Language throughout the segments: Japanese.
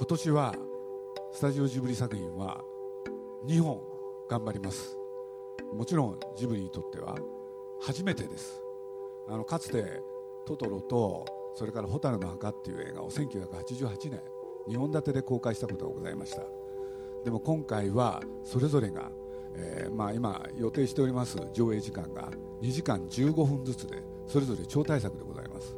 今年はスタジオジブリ作品は2本頑張ります。もちろんジブリにとっては初めてです。あのかつてトトロとそれから「蛍の墓」っていう映画を1988年2本立てで公開したことがございました。でも今回はそれぞれが、えーまあ、今予定しております上映時間が2時間15分ずつでそれぞれ超大作でございます。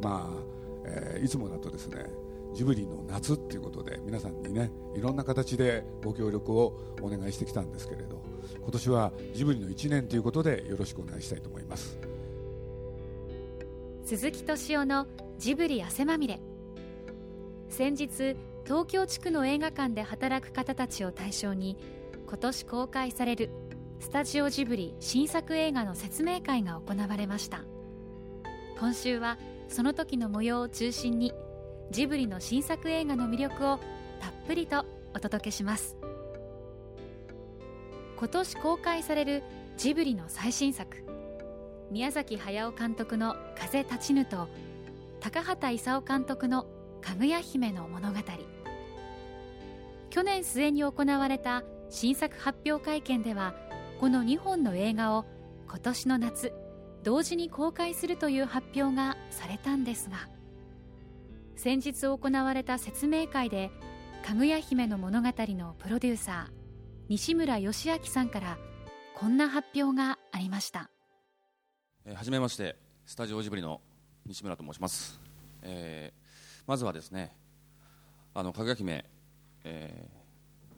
まあ、えーいつもだとですねジブリの夏っていうことで皆さんにねいろんな形でご協力をお願いしてきたんですけれど今年はジブリの1年ということでよろしくお願いしたいと思います。鈴木敏夫のジブリ汗まみれ。先日東京地区の映画館で働く方たちを対象に今年公開されるスタジオジブリ新作映画の説明会が行われました。今週はその時の模様を中心にジブリの新作映画の魅力をたっぷりとお届けします。今年公開されるジブリの最新作宮崎駿監督の「風立ちぬ」と高畑勲監督の「かぐや姫の物語」去年末に行われた新作発表会見ではこの2本の映画を今年の夏同時に公開するという発表がされたんですが先日行われた説明会で「かぐや姫の物語」のプロデューサー西村義明さんからこんな発表がありました。えーはじめましてスタジオジブリの西村と申します、えーまずはですねあのかぐや姫、え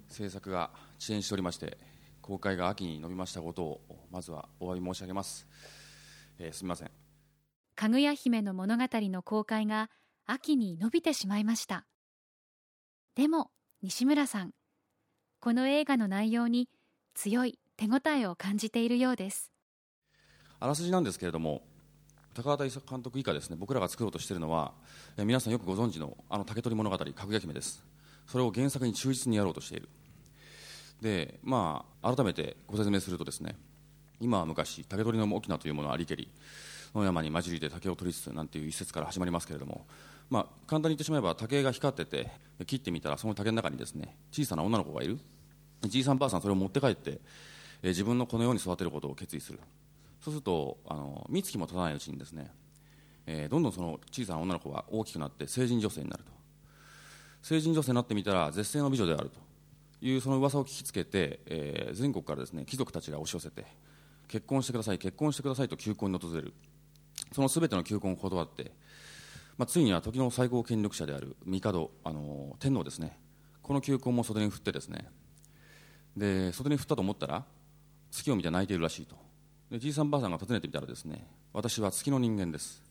ー制作が遅延しておりまして公開が秋に伸びましたことをまずはお詫び申し上げます、えーすみません。かぐや姫の物語の公開が秋に伸びてしまいました。でも、西村さん、この映画の内容に強い手応えを感じているようです。あらすじなんですけれども高畑勲監督以下ですね僕らが作ろうとしているのは、え皆さんよくご存知のあの竹取物語かぐや姫ですそれを原作に忠実にやろうとしているでまあ改めてご説明するとですね今は昔竹取の沖縄というものはありけり野山に混じりで竹を取りつつなんていう一節から始まりますけれども、まあ、簡単に言ってしまえば竹が光ってて切ってみたらその竹の中にですね小さな女の子がいる。じいさんばあさんそれを持って帰って、えー自分の子のように育てることを決意する。そうするとあの三月も経たないうちにですね、えーどんどんその小さな女の子が大きくなって成人女性になると。成人女性になってみたら絶世の美女であると。いうその噂を聞きつけて、えー全国からですね貴族たちが押し寄せて結婚してください結婚してくださいと求婚に訪れる。その全ての求婚を断って、まあ、ついには時の最高権力者である帝、あの天皇ですね。この求婚も袖に振ってですね。で袖に振ったと思ったら月を見て泣いているらしいと。でじいさんばあさんが訪ねてみたらですね私は月の人間です。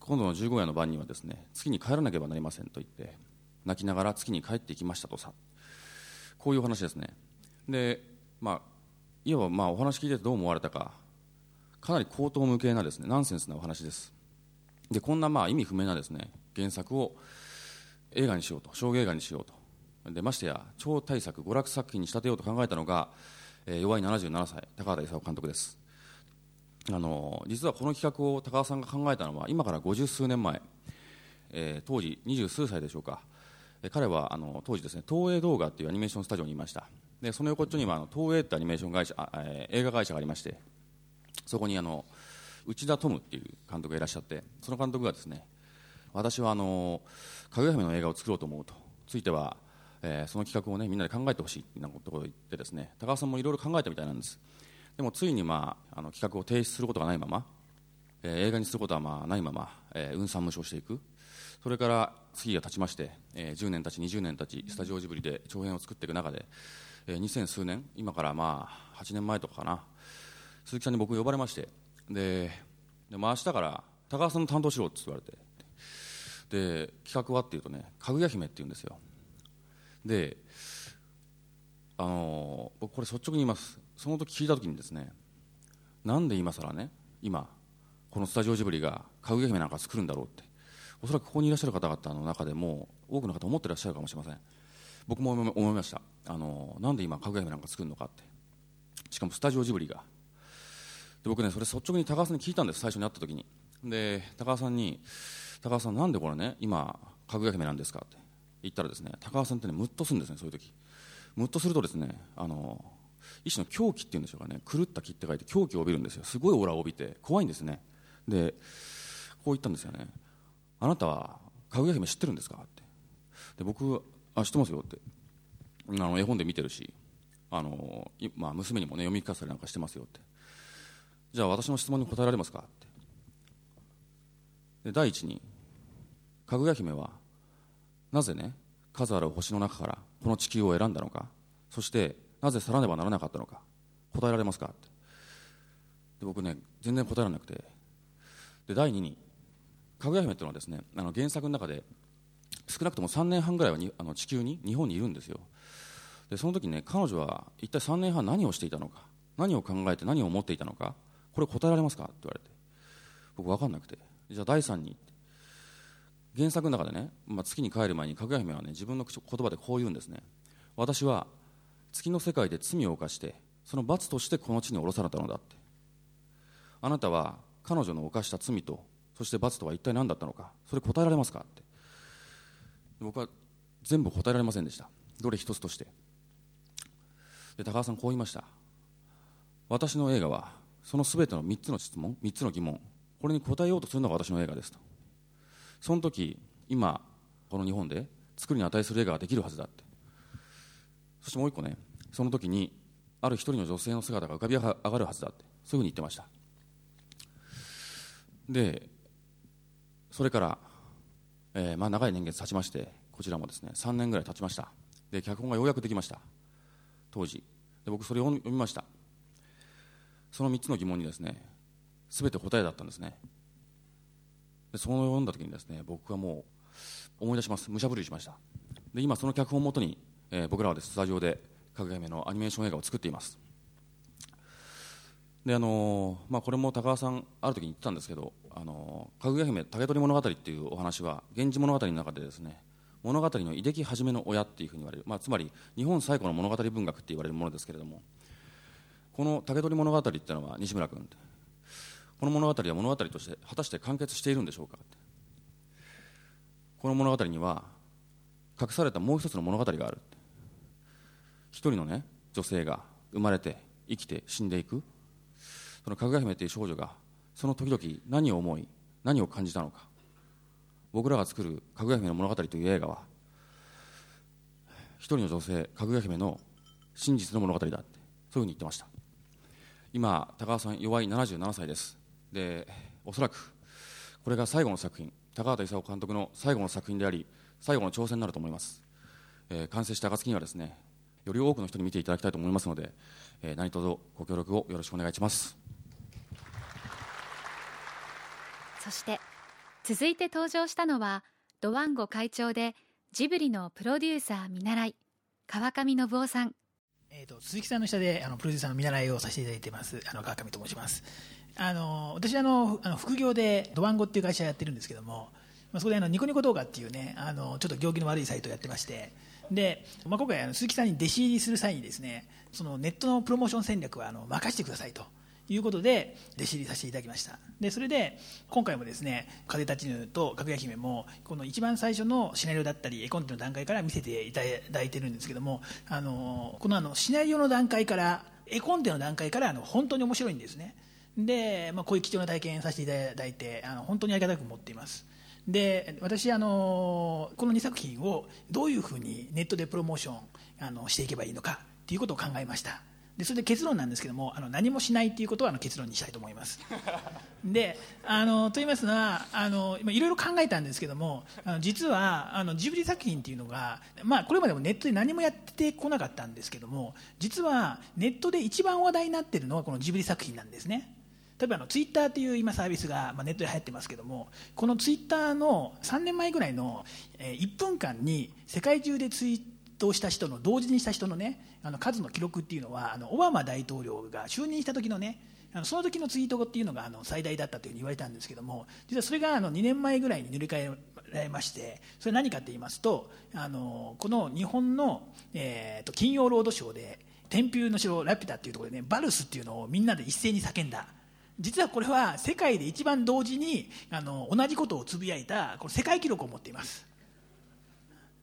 今度の十五夜の晩にはですね月に帰らなければなりませんと言って泣きながら月に帰っていきましたとさ。こういうお話ですね。でまあいわばまあお話聞いててどう思われたか。かなり口頭無形なですねナンセンスなお話です。でこんなまあ意味不明なですね原作を映画にしようと小映画にしようと。でましてや超大作娯楽作品に仕立てようと考えたのが、えー弱い77歳高畑勲監督です。あの実はこの企画を高田さんが考えたのは今から50数年前、えー当時二十数歳でしょうか、彼はあの当時ですね東映動画っていうアニメーションスタジオにいました。でその横っちょにはあの東映ってアニメーション会社、えー映画会社がありましてそこにあの内田トムっていう監督がいらっしゃってその監督がですね私はあのかぐや姫の映画を作ろうと思うとついては、えーその企画をねみんなで考えてほしいってなことを言ってですね高橋さんもいろいろ考えたみたいなんです。でもついに、まあ、あの企画を提出することがないまま、えー映画にすることはまあないまま、えー運算無償していく。それから月が経ちまして、えー10年経ち20年経ちスタジオジブリで長編を作っていく中で、えー2000数年今からまあ8年前とかかな。鈴木さんに僕呼ばれまして。でで、まあ、明日から高橋さんの担当しろって言われて。で企画はっていうとねかぐや姫って言うんですよ。であの僕これ率直に言います。その時聞いた時にですねなんで今更ね今このスタジオジブリがかぐや姫なんか作るんだろうって。おそらくここにいらっしゃる方々の中でも多くの方思ってらっしゃるかもしれません。僕も思いました。あのなんで今かぐや姫なんか作るのかって。しかもスタジオジブリがで僕ねそれ率直に高橋さんに聞いたんです最初に会った時に。で高橋さんに高橋さんなんでこれね今かぐや姫なんですかってい行ったらですね高橋さんってねムッとするんですねそういう時。ムッとするとですねあの一種の狂気っていうんでしょうかね狂った気って書いて狂気を帯びるんですよ。すごいオーラを帯びて怖いんですね。でこう言ったんですよね。あなたはかぐや姫知ってるんですかって。で僕あ知ってますよって。あの絵本で見てるしあの、まあ、娘にもね読み聞かせたりなんかしてますよって。じゃあ私の質問に答えられますか？って。で第一にかぐや姫はなぜね数ある星の中からこの地球を選んだのか？そしてなぜ去らねばならなかったのか？答えられますか？って。で僕ね全然答えられなくて。で第二にかぐや姫っていうのはですねあの原作の中で少なくとも3年半ぐらいはにあの地球に日本にいるんですよ。でその時ね彼女は一体3年半何をしていたのか？何を考えて何を思っていたのか？これ答えられますか？って言われて。僕分かんなくて。じゃあ第3に原作の中でね、まあ、月に帰る前にかぐや姫はね自分の言葉でこう言うんですね。私は月の世界で罪を犯してその罰としてこの地に降ろされたのだって。あなたは彼女の犯した罪とそして罰とは一体何だったのか？それ答えられますか？って。僕は全部答えられませんでした。どれ一つとして。で高橋さんこう言いました。私の映画はその全ての3つの質問3つの疑問これに答えようとするのが私の映画ですと。その時今この日本で作るに値する映画ができるはずだって。そしてもう一個ねその時にある一人の女性の姿が浮かび上がるはずだって。そういうふうに言ってました。でそれから、えーまあ、長い年月経ちましてこちらもですね3年ぐらい経ちました。で脚本がようやくできました。当時。で僕それを読みました。その3つの疑問にですね全て答えだったんですね。でその読んだ時にですね僕はもう思い出します。武者震いしました。で今その脚本をもとに、えー、僕らはです、スタジオでかぐや姫のアニメーション映画を作っています。であのー、まあ、これも高橋さんある時に言ってたんですけど「あのー、かぐや姫竹取物語」っていうお話は「源氏物語」の中でですね物語の出来始めの親っていうふうに言われる、まあ、つまり日本最古の物語文学って言われるものですけれどもこの竹取物語ってのは西村君この物語は物語として果たして完結しているんでしょうかこの物語には隠されたもう一つの物語がある一人のね女性が生まれて生きて死んでいく。そのかぐや姫という少女がその時々何を思い何を感じたのか。僕らが作るかぐや姫の物語という映画は一人の女性かぐや姫の真実の物語だってそういうふうに言ってました。今高橋さん弱い77歳です。でおそらくこれが最後の作品。高畑勲監督の最後の作品であり最後の挑戦になると思います、えー、完成した暁にはですねより多くの人に見ていただきたいと思いますので、えー、何卒ご協力をよろしくお願いします。そして続いて登場したのはドワンゴ会長でジブリのプロデューサー見習い川上信夫さん。えーと、鈴木さんの下であのプロデューサーの見習いをさせていただいてます。あの川上と申します。あの私あのあの副業でドワンゴっていう会社やってるんですけども、まあ、そこであのニコニコ動画っていうねあのちょっと行儀の悪いサイトをやってまして。で、まあ、今回あの鈴木さんに弟子入りする際にですねそのネットのプロモーション戦略はあの任せてくださいと。いうことで弟子入りさせていただきました。でそれで今回もですね「風立ちぬ」と「かぐや姫」もこの一番最初のシナリオだったり絵コンテの段階から見せていただいてるんですけどもあのこのあのシナリオの段階から絵コンテの段階からあの本当に面白いんですね。で、まあ、こういう貴重な体験させていただいてあの本当にありがたく思っています。で私あのこの2作品をどういうふうにネットでプロモーションあのしていけばいいのかということを考えましたでそれで結論なんですけどもあの何もしないということをあの結論にしたいと思います。であのと言いますのはあのいろいろ考えたんですけどもあの実はあのジブリ作品っていうのが、まあ、これまでもネットで何もやってこなかったんですけども実はネットで一番話題になっているのはこのジブリ作品なんですね。例えばあのツイッターっていう今サービスが、まあ、ネットで流行ってますけどもこのツイッターの3年前ぐらいの、えー、1分間に世界中でツイッ答した人の同時にした人のねあの数の記録っていうのはあのオバマ大統領が就任した時のねあのその時のツイートっていうのがあの最大だったというふうに言われたんですけども実はそれがあの2年前ぐらいに塗り替えられましてそれ何かって言いますとあのこの日本の、えーと、金曜ロードショーで天空の城ラピュタっていうところでねバルスっていうのをみんなで一斉に叫んだ。実はこれは世界で一番同時にあの同じことをつぶやいたこの世界記録を持っています。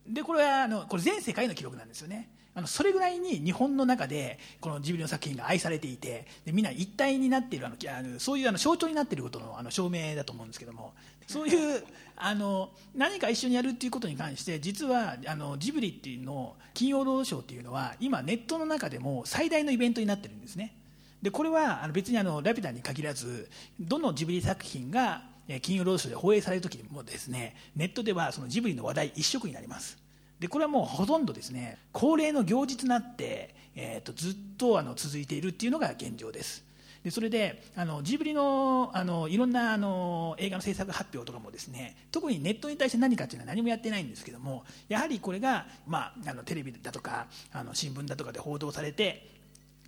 でこれはあのこれ全世界の記録なんですよね。あのそれぐらいに日本の中でこのジブリの作品が愛されていてでみんな一体になっているあのあのそういうあの象徴になっていることのあの証明だと思うんですけども。そういう あの何か一緒にやるっていうことに関して実はあのジブリっていうの金曜ロードショーっていうのは今ネットの中でも最大のイベントになってるんですね。でこれはあの別にあのラピュタに限らずどのジブリ作品が金曜ロードショーで放映される時もですねネットではそのジブリの話題一色になります。でこれはもうほとんどですね恒例の行事となって、えーと、ずっとあの続いているっていうのが現状です。でそれであのジブリのあのいろんなあの映画の制作発表とかもですね特にネットに対して何かっていうのは何もやってないんですけどもやはりこれが、まあ、あのテレビだとかあの新聞だとかで報道されて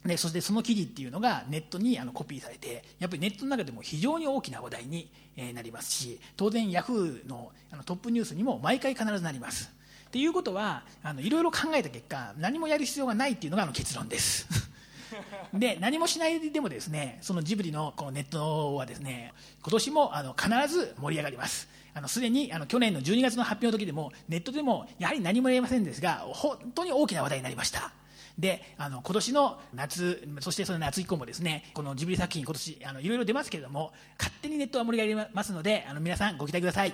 でそしてその記事っていうのがネットにあのコピーされてやっぱりネットの中でも非常に大きな話題になりますし当然ヤフーのあのトップニュースにも毎回必ずなります。っていうことはあのいろいろ考えた結果何もやる必要がないっていうのがあの結論です。で何もしないでもですねそのジブリのこのネットはですね今年もあの必ず盛り上がります。すでにあの去年の12月の発表の時でもネットでもやはり何も言えませんですが本当に大きな話題になりました。であの今年の夏そしてその夏以降もですねこのジブリ作品今年あのいろいろ出ますけれども勝手にネットは盛り上がりますのであの皆さんご期待ください。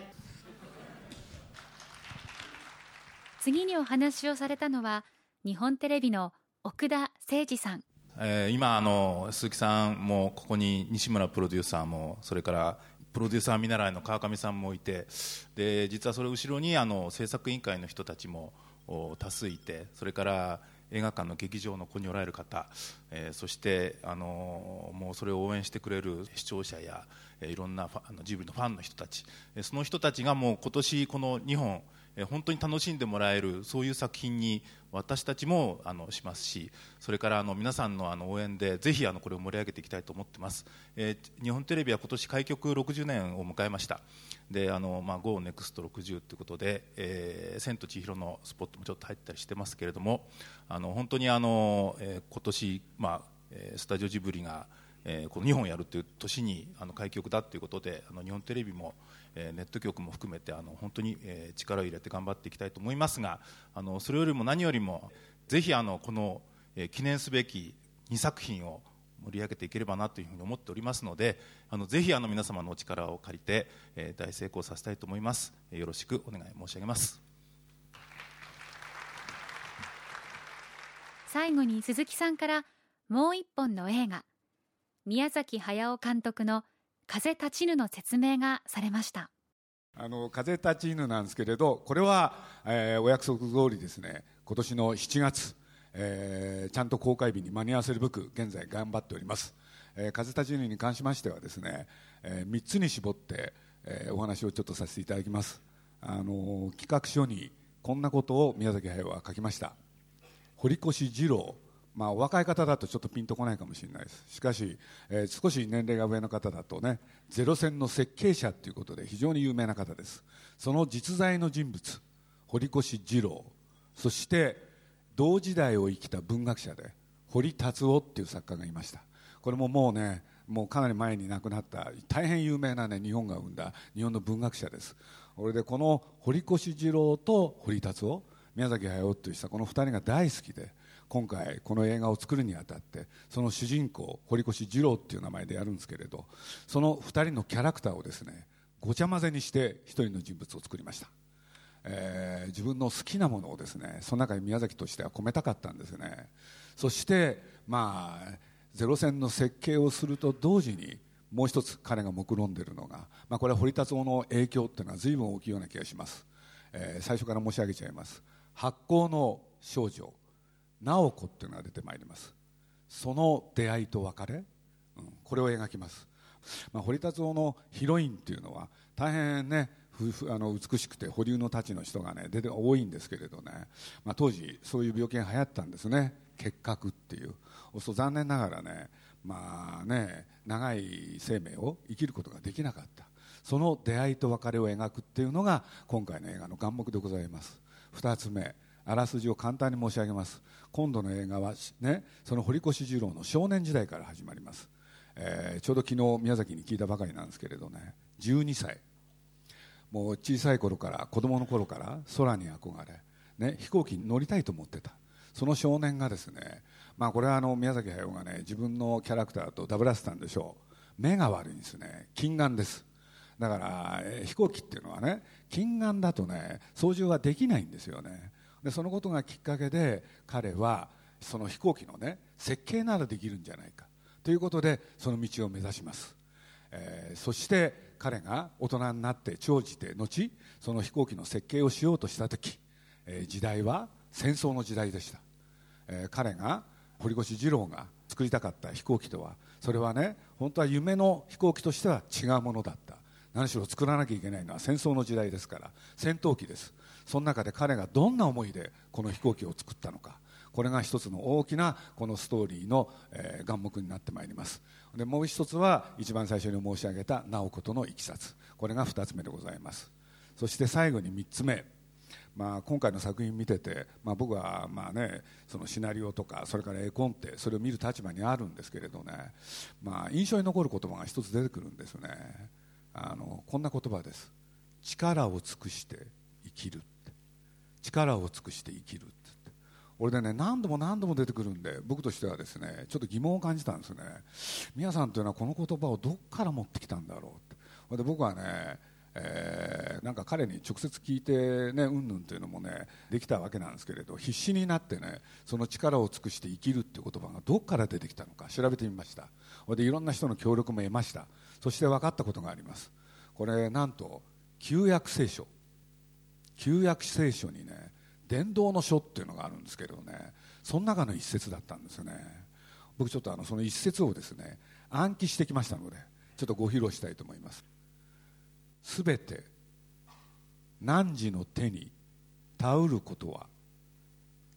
次にお話をされたのは日本テレビの奥田誠二さん。えー、今あの鈴木さんもここに西村プロデューサーもそれからプロデューサー見習いの川上さんもいてで実はそれ後ろにあの制作委員会の人たちも多数いてそれから映画館の劇場の子におられる方、えー、そしてあのもうそれを応援してくれる視聴者や、えー、いろんなファあのジブリのファンの人たち、えー、その人たちがもう今年この2本本当に楽しんでもらえるそういう作品に私たちもあのしますしそれからあの皆さんのあの応援でぜひあのこれを盛り上げていきたいと思ってます、えー、日本テレビは今年開局60年を迎えました。であの、まあ、GoNEXT60 ということで「えー、千と千尋」のスポットもちょっと入ったりしてますけれどもあの本当にあの、えー、今年、まあ、スタジオジブリがえー、この2本やるという年にあの開局だということであの日本テレビも、えー、ネット局も含めてあの本当に、えー、力を入れて頑張っていきたいと思いますがあのそれよりも何よりもぜひあのこの、えー、記念すべき2作品を盛り上げていければなというふうに思っておりますのであのぜひあの皆様のお力を借りて、えー、大成功させたいと思います、えー、よろしくお願い申し上げます。最後に鈴木さんからもう一本の映画宮崎駿監督の「風立ちぬ」の説明がされました。あの風立ちぬなんですけれどこれは、えー、お約束通りですね今年の7月、えー、ちゃんと公開日に間に合わせるべく現在頑張っております、えー、風立ちぬに関しましてはですね、えー、3つに絞って、えー、お話をちょっとさせていただきます。あの企画書にこんなことを宮崎駿は書きました。堀越二郎まあ、お若い方だとちょっとピンとこないかもしれないです。しかし、えー、少し年齢が上の方だとねゼロ戦の設計者ということで非常に有名な方です。その実在の人物堀越二郎。そして同時代を生きた文学者で堀達夫っていう作家がいました。これももうねもうかなり前に亡くなった大変有名な、ね、日本が生んだ日本の文学者です。これでこの堀越二郎と堀達夫宮崎駿という人この2人が大好きで今回この映画を作るにあたってその主人公堀越二郎っていう名前でやるんですけれどその2人のキャラクターをですねごちゃ混ぜにして1人の人物を作りました、えー、自分の好きなものをですねその中に宮崎としては込めたかったんですね。そしてまあゼロ戦の設計をすると同時にもう一つ彼が目論んでるのが、まあ、これは堀達夫の影響っていうのは随分大きいような気がします、えー、最初から申し上げちゃいます。発酵の少女直子っていうのが出てまいります。その出会いと別れ、うん、これを描きます、まあ、堀達夫のヒロインっていうのは大変ねあの美しくて保留の太刀の人がね出て多いんですけれどね、まあ、当時そういう病気が流行ったんですね。結核っていう。そう残念ながらねまあね長い生命を生きることができなかった。その出会いと別れを描くっていうのが今回の映画の眼目でございます。2つ目。あらすじを簡単に申し上げます。今度の映画は、ね、その堀越二郎の少年時代から始まります、えー、ちょうど昨日宮崎に聞いたばかりなんですけれどね。12歳。もう小さい頃から子供の頃から空に憧れね、飛行機に乗りたいと思ってた。その少年がですね、まあ、これはあの宮崎駿がね自分のキャラクターとダブらせたんでしょう。目が悪いんですね。近眼です。だからえ飛行機っていうのはね近眼だとね操縦はできないんですよね。でそのことがきっかけで彼はその飛行機のね設計ならできるんじゃないか。ということでその道を目指します、えー、そして彼が大人になって長じて後その飛行機の設計をしようとした時、えー、時代は戦争の時代でした、えー、彼が堀越二郎が作りたかった飛行機とはそれはね本当は夢の飛行機としては違うものだった。何しろ作らなきゃいけないのは戦争の時代ですから戦闘機です。その中で彼がどんな思いでこの飛行機を作ったのか。これが一つの大きなこのストーリーの、え、眼目になってまいります。でもう一つは一番最初に申し上げた直子とのいきさつ。これが二つ目でございます。そして最後に三つ目。まあ、今回の作品見てて、まあ、僕はまあ、ね、そのシナリオとかそれから絵コンテそれを見る立場にあるんですけれどね、まあ、印象に残る言葉が一つ出てくるんですよね。あのこんな言葉です。力を尽くして生きる。力を尽くして生きる俺でね何度も何度も出てくるんで僕としてはですねちょっと疑問を感じたんですね。皆さんというのはこの言葉をどこから持ってきたんだろうって。で僕はねえー、なんか彼に直接聞いてねうんぬんというのもねできたわけなんですけれど必死になってねその力を尽くして生きるっていう言葉がどこから出てきたのか調べてみました。でいろんな人の協力も得ました。そして分かったことがあります。これなんと旧約聖書。旧約聖書にね伝道の書っていうのがあるんですけどねその中の一節だったんですよね。僕ちょっとあのその一節をですね暗記してきましたのでちょっとご披露したいと思います。すべて汝の手に頼ることは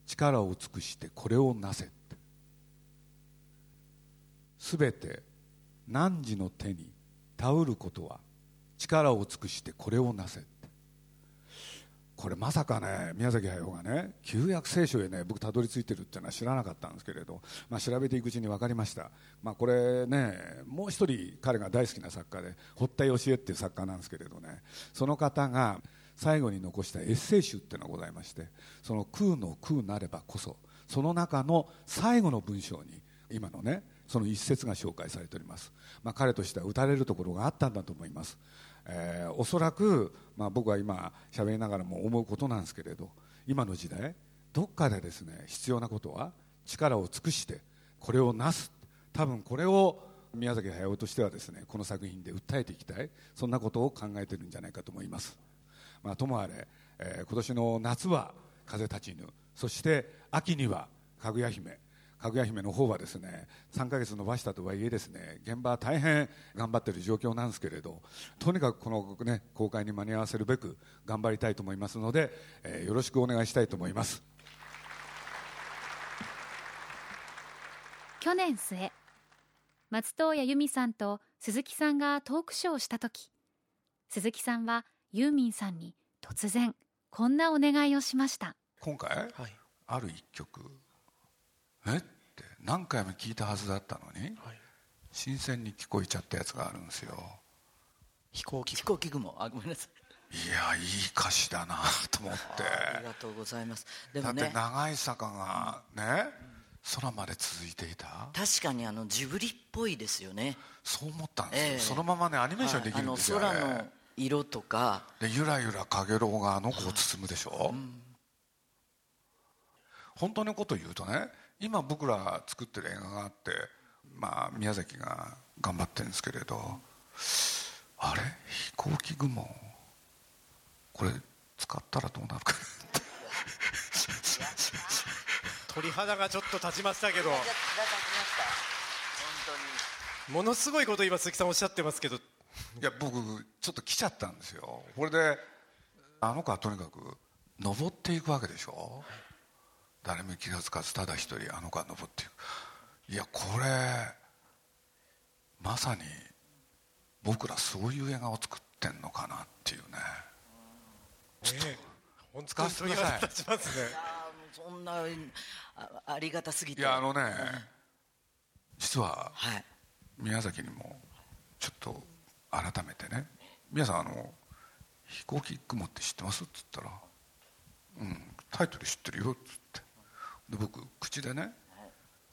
力を尽くしてこれをなせすべて汝の手に頼ることは力を尽くしてこれをなせこれまさかね宮崎駿がね旧約聖書へね僕たどり着いてるっていうのは知らなかったんですけれど、まあ、調べていくうちに分かりました、まあ、これねもう一人彼が大好きな作家で堀田芳恵っていう作家なんですけれどねその方が最後に残したエッセイ集っていうのがございましてその空の空なればこそその中の最後の文章に今のねその一節が紹介されております、まあ、彼としては打たれるところがあったんだと思います。えー、おそらく、まあ、僕は今喋りながらも思うことなんですけれど今の時代どっかでですね必要なことは力を尽くしてこれをなす。多分これを宮崎駿としてはですねこの作品で訴えていきたい。そんなことを考えているんじゃないかと思います、まあ、ともあれ、えー、今年の夏は「風立ちぬ」そして秋には「かぐや姫」かぐや姫の方はですね3ヶ月延ばしたとはいえですね現場は大変頑張っている状況なんですけれどとにかくこの、ね、公開に間に合わせるべく頑張りたいと思いますので、えー、よろしくお願いしたいと思います。去年末松任谷由実さんと鈴木さんがトークショーをした時鈴木さんはユーミンさんに突然こんなお願いをしました。今回、はい、ある一曲えって何回も聞いたはずだったのに、はい、新鮮に聞こえちゃったやつがあるんですよ。飛行機飛行機雲。あごめんなさい。いやいい歌詞だなと思って。ありがとうございます。でも、ね、だって長い坂がね、うん、空まで続いていた。確かにあのジブリっぽいですよね。そう思ったんですよ、えー、そのままねアニメーションできるんですよ、はい、あの空の色とか。でゆらゆらかげろうがあの子を包むでしょ、うん、本当のこと言うとね今僕ら作ってる映画があって、まあ、宮崎が頑張ってるんですけれどあれ？飛行機雲？これ使ったらどうなるか鳥肌がちょっと立ちましたけど。ものすごいこと今鈴木さんおっしゃってますけど。いや僕ちょっと来ちゃったんですよこれであの子はとにかく登っていくわけでしょ、はい誰も気が付かずただ一人あの子が登っていく。いやこれまさに僕らそういう映画を作ってんのかなっていうね。ちょっと、えー、使わせてください、しますね、そんなありがたすぎて。いやあのね、うん、実は、はい、宮崎にもちょっと改めてね皆さんあの飛行機雲って知ってます？っつったらうんタイトル知ってるよ」っつってで僕口でね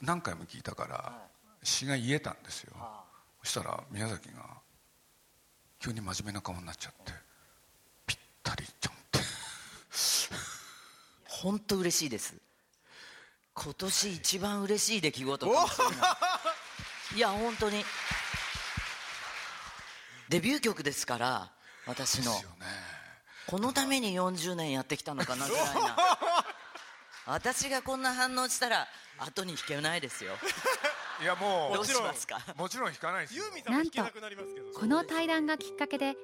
何回も聞いたから詩が言えたんですよ。そしたら宮崎が急に真面目な顔になっちゃってぴったりちゃんって。本当嬉しいです。今年一番嬉しい出来事かもしれない。いや本当に。デビュー曲ですから私の。ね。このために40年やってきたのかなぐらいな私がこんな反応したら後に引けないですよ。いやもどうしますか？うもちろん弾かないですなくなりますけどこの対談がきっかけで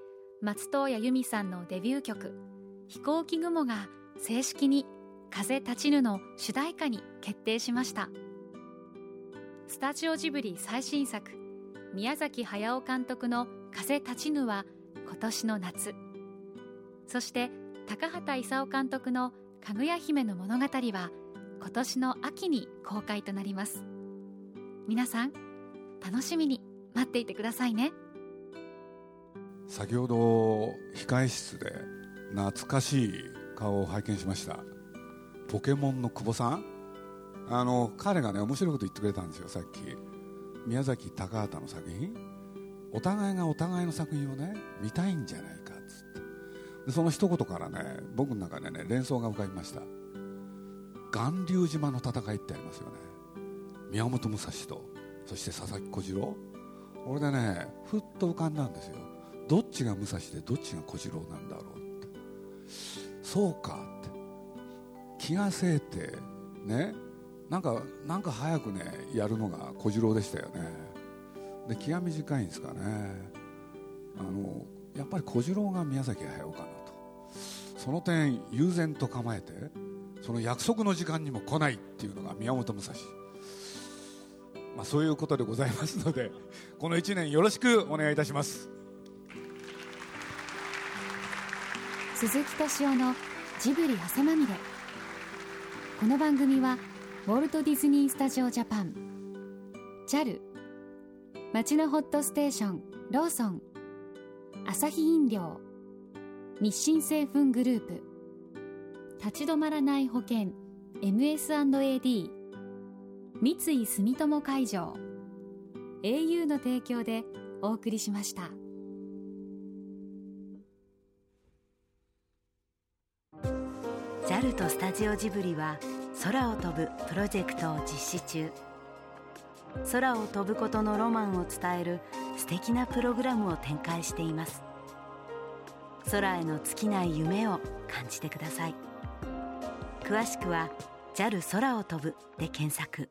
松任谷由実さんのデビュー曲「飛行機雲」が正式に「風立ちぬ」の主題歌に決定しました。スタジオジブリ最新作宮崎駿監督の「風立ちぬ」は今年の夏。そして高畑勲監督の「かぐや姫の物語」は今年の秋に公開となります。皆さん楽しみに待っていてくださいね。先ほど控え室で懐かしい顔を拝見しました。ポケモンの久保さん？あの彼がね面白いこと言ってくれたんですよさっき。宮崎高畑の作品？お互いがお互いの作品をね見たいんじゃないか。その一言からね僕の中でね連想が浮かびました。巌流島の戦いってありますよね。宮本武蔵とそして佐々木小次郎。これでねふっと浮かんだんですよ。どっちが武蔵でどっちが小次郎なんだろうって。そうかって。気がせいてね。なんかなんか早くねやるのが小次郎でしたよね。で気が短いんですかね。あのやっぱり小次郎が宮崎駿かな。その点悠然と構えてその約束の時間にも来ないっていうのが宮本武蔵。まあ、そういうことでございますので この1年よろしくお願いいたします。鈴木敏夫のジブリ汗まみれ。この番組はウォルト・ディズニー・スタジオ・ジャパン。JAL 町のホットステーションローソン。アサヒ飲料。日清製粉グループ。立ち止まらない保険。MS&AD 三井住友海上。au の提供でお送りしました。JAL とスタジオジブリは空を飛ぶプロジェクトを実施中。空を飛ぶことのロマンを伝える素敵なプログラムを展開しています。空への尽きない夢を感じてください。詳しくは JAL 空を飛ぶで検索。